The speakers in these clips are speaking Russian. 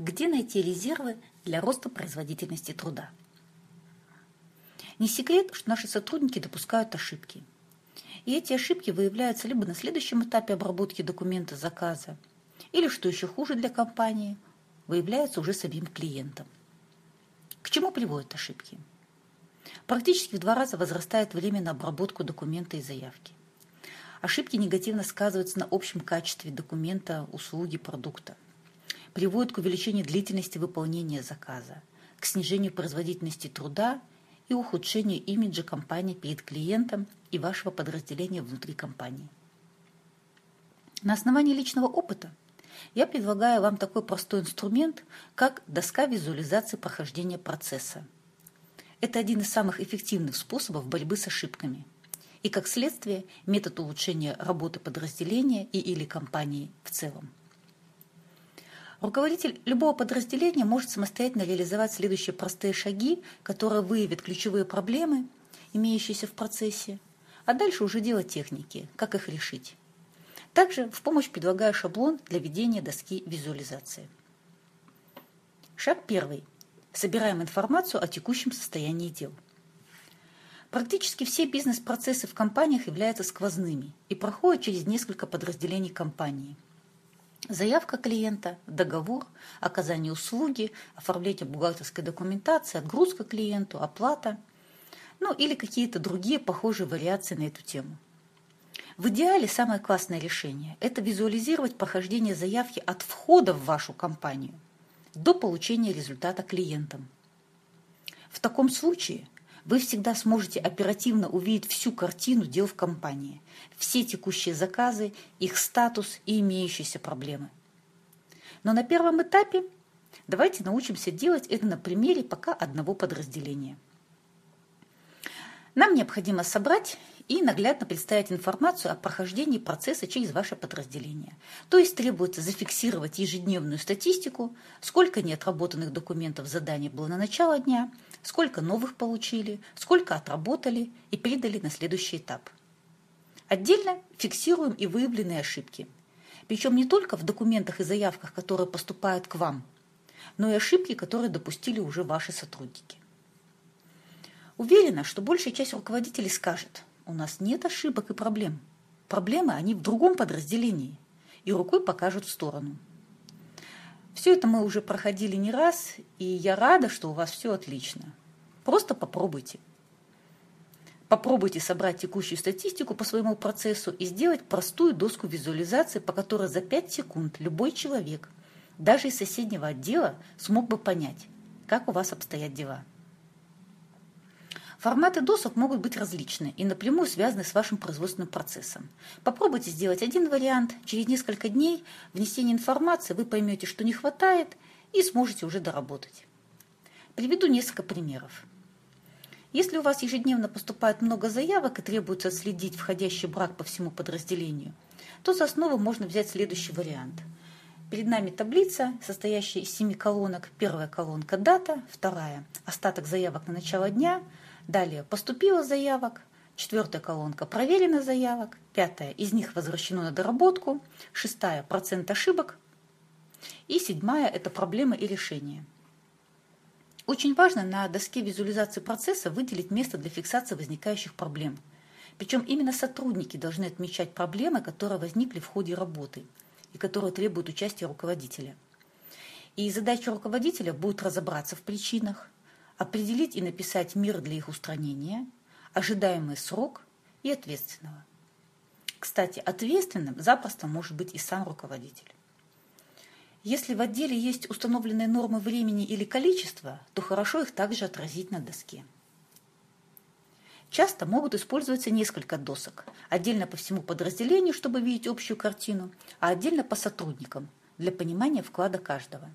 Где найти резервы для роста производительности труда? Не секрет, что наши сотрудники допускают ошибки. И эти ошибки выявляются либо на следующем этапе обработки документа заказа, или, что еще хуже для компании, выявляются уже самим клиентом. К чему приводят ошибки? Практически в два раза возрастает время на обработку документа и заявки. Ошибки негативно сказываются на общем качестве документа, услуги, продукта. Приводят к увеличению длительности выполнения заказа, к снижению производительности труда и ухудшению имиджа компании перед клиентом и вашего подразделения внутри компании. На основании личного опыта я предлагаю вам такой простой инструмент, как доска визуализации прохождения процесса. Это один из самых эффективных способов борьбы с ошибками – и, как следствие, метод улучшения работы подразделения и или компании в целом. Руководитель любого подразделения может самостоятельно реализовать следующие простые шаги, которые выявят ключевые проблемы, имеющиеся в процессе, а дальше уже дело техники, как их решить. Также в помощь предлагаю шаблон для ведения доски визуализации. Шаг первый. Собираем информацию о текущем состоянии дел. Практически все бизнес-процессы в компаниях являются сквозными и проходят через несколько подразделений компании. Заявка клиента, договор, оказание услуги, оформление бухгалтерской документации, отгрузка клиенту, оплата, ну или какие-то другие похожие вариации на эту тему. В идеале самое классное решение – это визуализировать прохождение заявки от входа в вашу компанию до получения результата клиентам. В таком случае – вы всегда сможете оперативно увидеть всю картину дел в компании, все текущие заказы, их статус и имеющиеся проблемы. Но на первом этапе давайте научимся делать это на примере пока одного подразделения. Нам необходимо собрать и наглядно представить информацию о прохождении процесса через ваше подразделение. То есть требуется зафиксировать ежедневную статистику, сколько неотработанных документов заданий было на начало дня, сколько новых получили, сколько отработали и передали на следующий этап. Отдельно фиксируем и выявленные ошибки. Причем не только в документах и заявках, которые поступают к вам, но и ошибки, которые допустили уже ваши сотрудники. Уверена, что большая часть руководителей скажет – у нас нет ошибок и проблем. Проблемы, они в другом подразделении. И рукой покажут в сторону. Все это мы уже проходили не раз, и я рада, что у вас все отлично. Просто попробуйте. Попробуйте собрать текущую статистику по своему процессу и сделать простую доску визуализации, по которой за 5 секунд любой человек, даже из соседнего отдела, смог бы понять, как у вас обстоят дела. Форматы досок могут быть различны и напрямую связаны с вашим производственным процессом. Попробуйте сделать один вариант, через несколько дней внесения информации вы поймете, что не хватает, и сможете уже доработать. Приведу несколько примеров. Если у вас ежедневно поступает много заявок и требуется отследить входящий брак по всему подразделению, то за основу можно взять следующий вариант. Перед нами таблица, состоящая из семи колонок. Первая колонка – дата, вторая – остаток заявок на начало дня – Далее. Поступило заявок, четвертая колонка. Проверено заявок, пятая. Из них возвращено на доработку, шестая. Процент ошибок. И седьмая это проблемы и решения. Очень важно на доске визуализации процесса выделить место для фиксации возникающих проблем. Причем именно сотрудники должны отмечать проблемы, которые возникли в ходе работы и которые требуют участия руководителя. И задача руководителя будет разобраться в причинах, определить и написать мир для их устранения, ожидаемый срок и ответственного. Кстати, ответственным запросто может быть и сам руководитель. Если в отделе есть установленные нормы времени или количества, то хорошо их также отразить на доске. Часто могут использоваться несколько досок, отдельно по всему подразделению, чтобы видеть общую картину, а отдельно по сотрудникам, для понимания вклада каждого.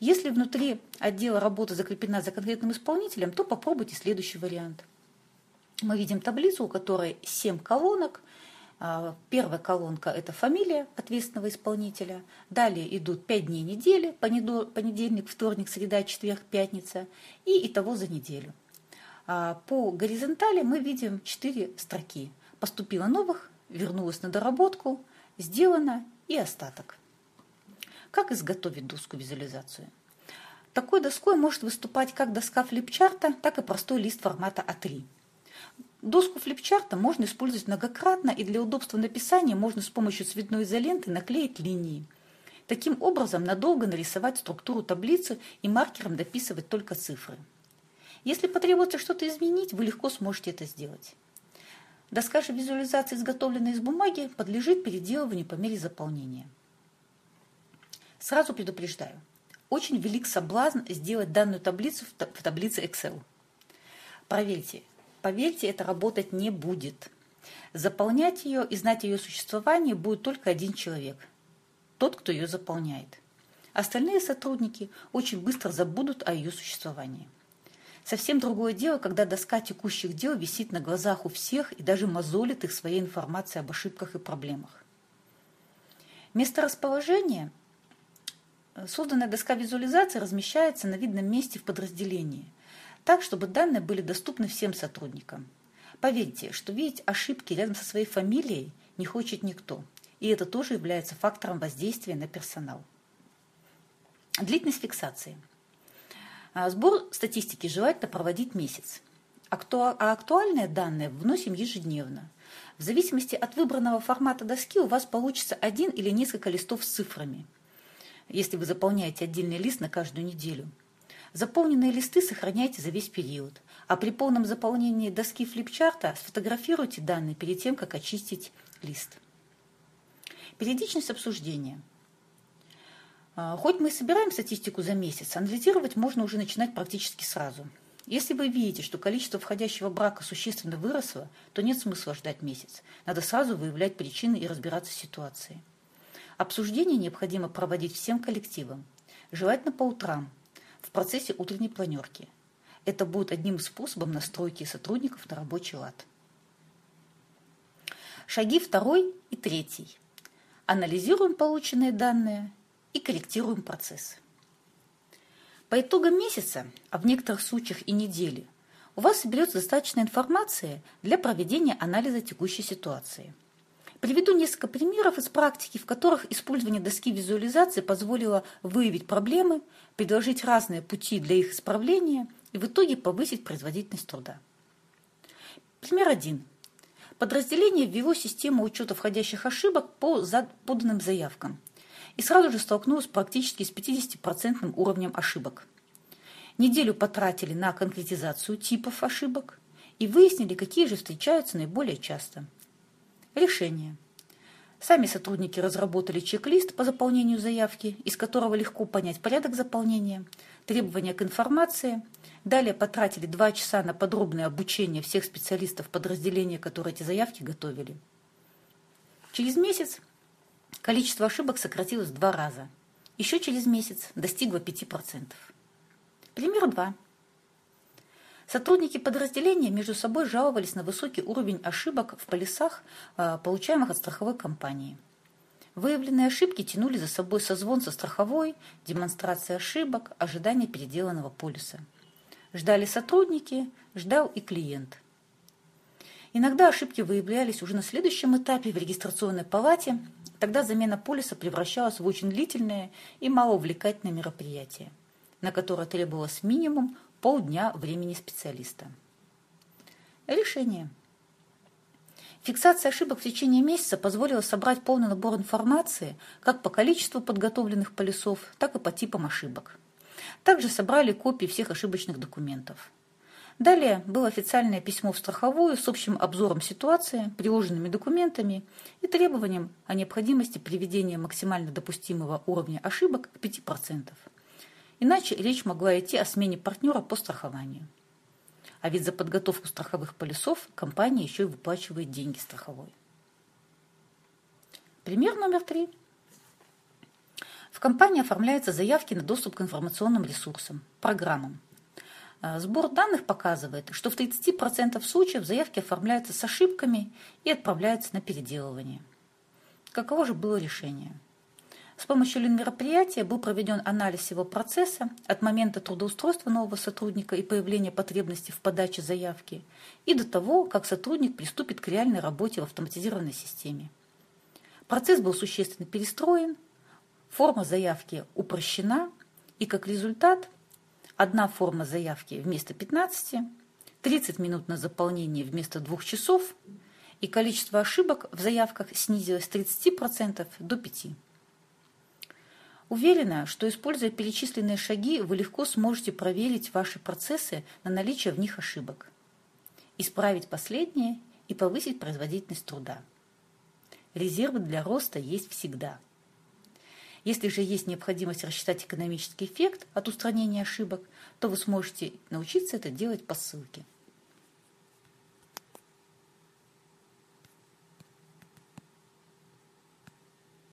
Если внутри отдела работа закреплена за конкретным исполнителем, то попробуйте следующий вариант. Мы видим таблицу, у которой 7 колонок. А, первая колонка – это фамилия ответственного исполнителя. Далее идут 5 дней недели, понедельник, вторник, среда, четверг, пятница. И итого за неделю. А, по горизонтали мы видим 4 строки. Поступило новых, вернулось на доработку, сделано и остаток. Как изготовить доску визуализацию. Такой доской может выступать как доска флипчарта, так и простой лист формата А3. Доску флипчарта можно использовать многократно, и для удобства написания можно с помощью цветной изоленты наклеить линии. Таким образом, надолго нарисовать структуру таблицы и маркером дописывать только цифры. Если потребуется что-то изменить, вы легко сможете это сделать. Доска же визуализации, изготовленная из бумаги, подлежит переделыванию по мере заполнения. Сразу предупреждаю, очень велик соблазн сделать данную таблицу в таблице Excel. Проверьте, Поверьте, это работать не будет. Заполнять ее и знать ее существование будет только один человек. Тот, кто ее заполняет. Остальные сотрудники очень быстро забудут о ее существовании. Совсем другое дело, когда доска текущих дел висит на глазах у всех и даже мозолит их своей информацией об ошибках и проблемах. Место расположения Созданная доска визуализации размещается на видном месте в подразделении – так, чтобы данные были доступны всем сотрудникам. Поверьте, что видеть ошибки рядом со своей фамилией не хочет никто, и это тоже является фактором воздействия на персонал. Длительность фиксации. А, сбор статистики желательно проводить месяц, а актуальные данные вносим ежедневно. В зависимости от выбранного формата доски у вас получится один или несколько листов с цифрами, если вы заполняете отдельный лист на каждую неделю – Заполненные листы сохраняйте за весь период, а при полном заполнении доски флипчарта сфотографируйте данные перед тем, как очистить лист. Периодичность обсуждения. А, хоть мы и собираем статистику за месяц, анализировать можно уже начинать практически сразу. Если вы видите, что количество входящего брака существенно выросло, то нет смысла ждать месяц. Надо сразу выявлять причины и разбираться с ситуацией. Обсуждение необходимо проводить всем коллективам, желательно по утрам, в процессе утренней планерки. Это будет одним из способов настройки сотрудников на рабочий лад. Шаги второй и третий. Анализируем полученные данные и корректируем процесс. По итогам месяца, а в некоторых случаях и недели, у вас соберется достаточно информации для проведения анализа текущей ситуации – Приведу несколько примеров из практики, в которых использование доски визуализации позволило выявить проблемы, предложить разные пути для их исправления и в итоге повысить производительность труда. Пример один. Подразделение ввело систему учета входящих ошибок по поданным заявкам и сразу же столкнулось практически с 50% уровнем ошибок. Неделю потратили на конкретизацию типов ошибок и выяснили, какие же встречаются наиболее часто – Решение. Сами сотрудники разработали чек-лист по заполнению заявки, из которого легко понять порядок заполнения, требования к информации. Далее потратили два часа на подробное обучение всех специалистов подразделения, которые эти заявки готовили. Через месяц количество ошибок сократилось в два раза. Еще через месяц достигло 5%. Пример 2. Сотрудники подразделения между собой жаловались на высокий уровень ошибок в полисах, а, получаемых от страховой компании. Выявленные ошибки тянули за собой созвон со страховой, демонстрация ошибок, ожидание переделанного полиса. Ждали сотрудники, ждал и клиент. Иногда ошибки выявлялись уже на следующем этапе в регистрационной палате, тогда замена полиса превращалась в очень длительное и малоувлекательное мероприятие, на которое требовалось минимум полдня времени специалиста. Решение. Фиксация ошибок в течение месяца позволила собрать полный набор информации как по количеству подготовленных полисов, так и по типам ошибок. Также собрали копии всех ошибочных документов. Далее было официальное письмо в страховую с общим обзором ситуации, приложенными документами и требованием о необходимости приведения максимально допустимого уровня ошибок к 5%. Иначе речь могла идти о смене партнера по страхованию. А ведь за подготовку страховых полисов компания еще и выплачивает деньги страховой. Пример номер три. В компании оформляются заявки на доступ к информационным ресурсам, программам. А, сбор данных показывает, что в 30% случаев заявки оформляются с ошибками и отправляются на переделывание. Каково же было решение? С помощью мероприятия был проведен анализ его процесса от момента трудоустройства нового сотрудника и появления потребности в подаче заявки и до того, как сотрудник приступит к реальной работе в автоматизированной системе. Процесс был существенно перестроен, форма заявки упрощена, и как результат одна форма заявки вместо 15, 30 минут на заполнение вместо 2 часов, и количество ошибок в заявках снизилось с 30% до 5%. Уверена, что, используя перечисленные шаги, вы легко сможете проверить ваши процессы на наличие в них ошибок, исправить последние и повысить производительность труда. Резервы для роста есть всегда. Если же есть необходимость рассчитать экономический эффект от устранения ошибок, то вы сможете научиться это делать по ссылке.